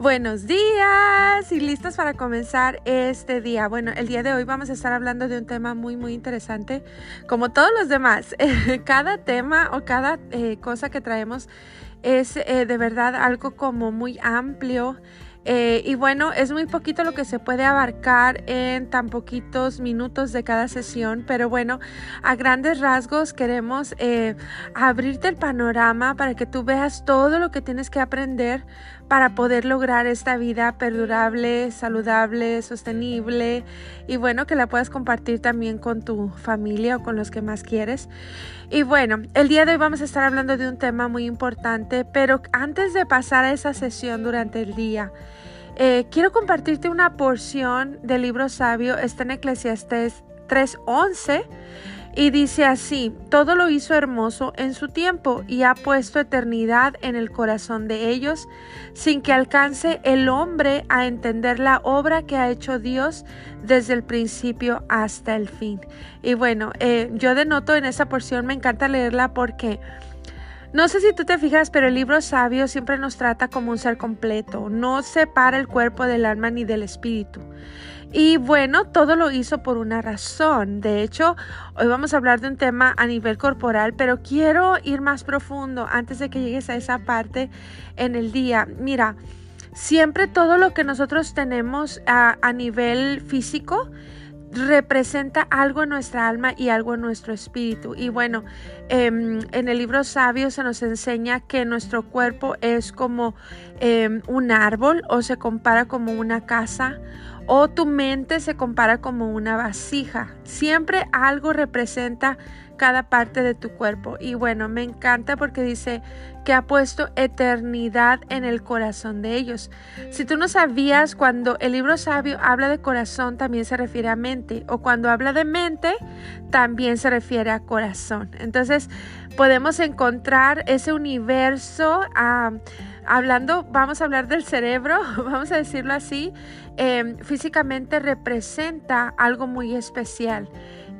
Buenos días y listos para comenzar este día. Bueno, el día de hoy vamos a estar hablando de un tema muy, muy interesante, como todos los demás. cada tema o cada eh, cosa que traemos es eh, de verdad algo como muy amplio. Eh, y bueno, es muy poquito lo que se puede abarcar en tan poquitos minutos de cada sesión, pero bueno, a grandes rasgos queremos eh, abrirte el panorama para que tú veas todo lo que tienes que aprender para poder lograr esta vida perdurable, saludable, sostenible y bueno, que la puedas compartir también con tu familia o con los que más quieres. Y bueno, el día de hoy vamos a estar hablando de un tema muy importante, pero antes de pasar a esa sesión durante el día, eh, quiero compartirte una porción del libro sabio, está en Eclesiastes 3.11 y dice así, todo lo hizo hermoso en su tiempo y ha puesto eternidad en el corazón de ellos, sin que alcance el hombre a entender la obra que ha hecho Dios desde el principio hasta el fin. Y bueno, eh, yo denoto en esa porción, me encanta leerla porque... No sé si tú te fijas, pero el libro sabio siempre nos trata como un ser completo, no separa el cuerpo del alma ni del espíritu. Y bueno, todo lo hizo por una razón. De hecho, hoy vamos a hablar de un tema a nivel corporal, pero quiero ir más profundo antes de que llegues a esa parte en el día. Mira, siempre todo lo que nosotros tenemos a, nivel físico, representa algo en nuestra alma y algo en nuestro espíritu. Y bueno, em, en el libro sabio se nos enseña que nuestro cuerpo es como em, un árbol o se compara como una casa o tu mente se compara como una vasija. Siempre algo representa cada parte de tu cuerpo. Y bueno, me encanta porque dice que ha puesto eternidad en el corazón de ellos. Si tú no sabías, cuando el libro sabio habla de corazón, también se refiere a mente. O cuando habla de mente, también se refiere a corazón. Entonces, podemos encontrar ese universo. Hablando, vamos a hablar del cerebro, vamos a decirlo así, em, físicamente representa algo muy especial.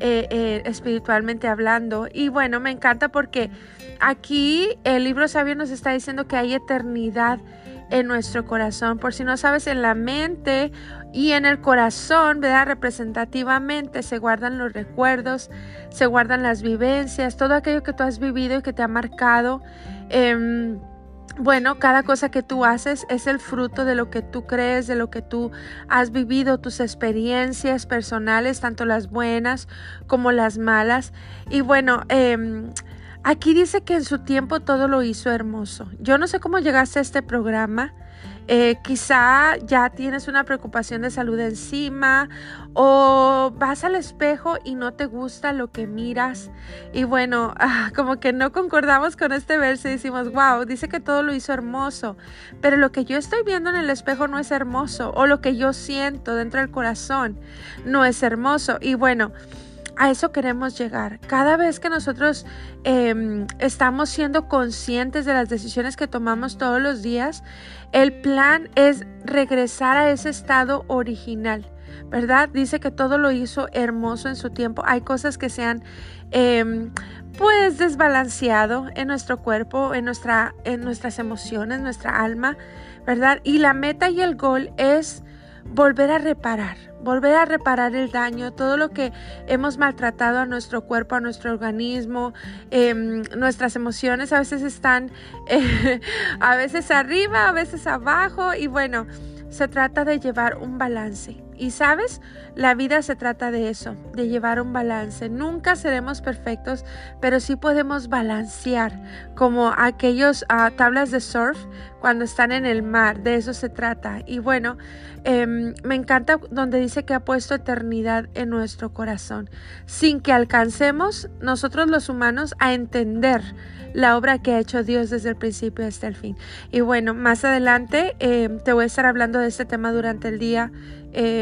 Eh, eh, espiritualmente hablando. Y bueno, me encanta porque aquí el libro sabio nos está diciendo que hay eternidad en nuestro corazón. Por si no sabes, en la mente y en el corazón, ¿verdad? Representativamente se guardan los recuerdos, se guardan las vivencias, todo aquello que tú has vivido y que te ha marcado. Em, bueno, cada cosa que tú haces es el fruto de lo que tú crees, de lo que tú has vivido, tus experiencias personales, tanto las buenas como las malas. Y bueno, eh, aquí dice que en su tiempo todo lo hizo hermoso. Yo no sé cómo llegaste a este programa. Eh, quizá ya tienes una preocupación de salud encima o vas al espejo y no te gusta lo que miras y bueno, ah, como que no concordamos con este verso y decimos, wow, dice que todo lo hizo hermoso, pero lo que yo estoy viendo en el espejo no es hermoso o lo que yo siento dentro del corazón no es hermoso y bueno, a eso queremos llegar. Cada vez que nosotros em, estamos siendo conscientes de las decisiones que tomamos todos los días, el plan es regresar a ese estado original. ¿Verdad? Dice que todo lo hizo hermoso en su tiempo. Hay cosas que se han em, pues desbalanceado en nuestro cuerpo, en, nuestra, en nuestras emociones, nuestra alma, ¿verdad? Y la meta y el gol es volver a reparar, volver a reparar el daño, todo lo que hemos maltratado a nuestro cuerpo, a nuestro organismo, em, nuestras emociones a veces están eh, a veces arriba, a veces abajo y bueno, se trata de llevar un balance. Y sabes, la vida se trata de eso, de llevar un balance. Nunca seremos perfectos, pero sí podemos balancear, como aquellos uh, tablas de surf cuando están en el mar, de eso se trata. Y bueno, em, me encanta donde dice que ha puesto eternidad en nuestro corazón, sin que alcancemos nosotros los humanos a entender la obra que ha hecho Dios desde el principio hasta el fin. Y bueno, más adelante em, te voy a estar hablando de este tema durante el día,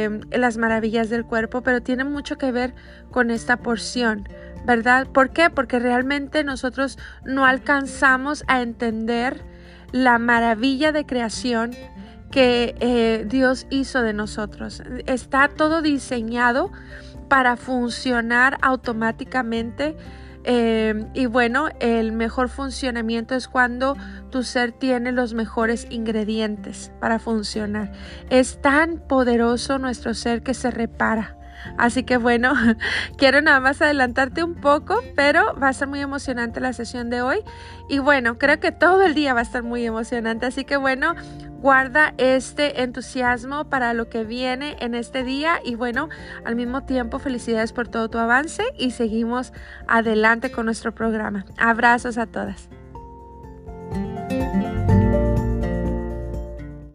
em, las maravillas del cuerpo, pero tiene mucho que ver con esta porción. ¿Verdad? ¿Por qué? Porque realmente nosotros no alcanzamos a entender la maravilla de creación que eh, Dios hizo de nosotros. Está todo diseñado para funcionar automáticamente Eh, y bueno, el mejor funcionamiento es cuando tu ser tiene los mejores ingredientes para funcionar. Es tan poderoso nuestro ser que se repara. Así que bueno, quiero nada más adelantarte un poco, pero va a ser muy emocionante la sesión de hoy. Y bueno, creo que todo el día va a estar muy emocionante. Así que bueno, guarda este entusiasmo para lo que viene en este día. Y bueno, al mismo tiempo, felicidades por todo tu avance y seguimos adelante con nuestro programa. Abrazos a todas.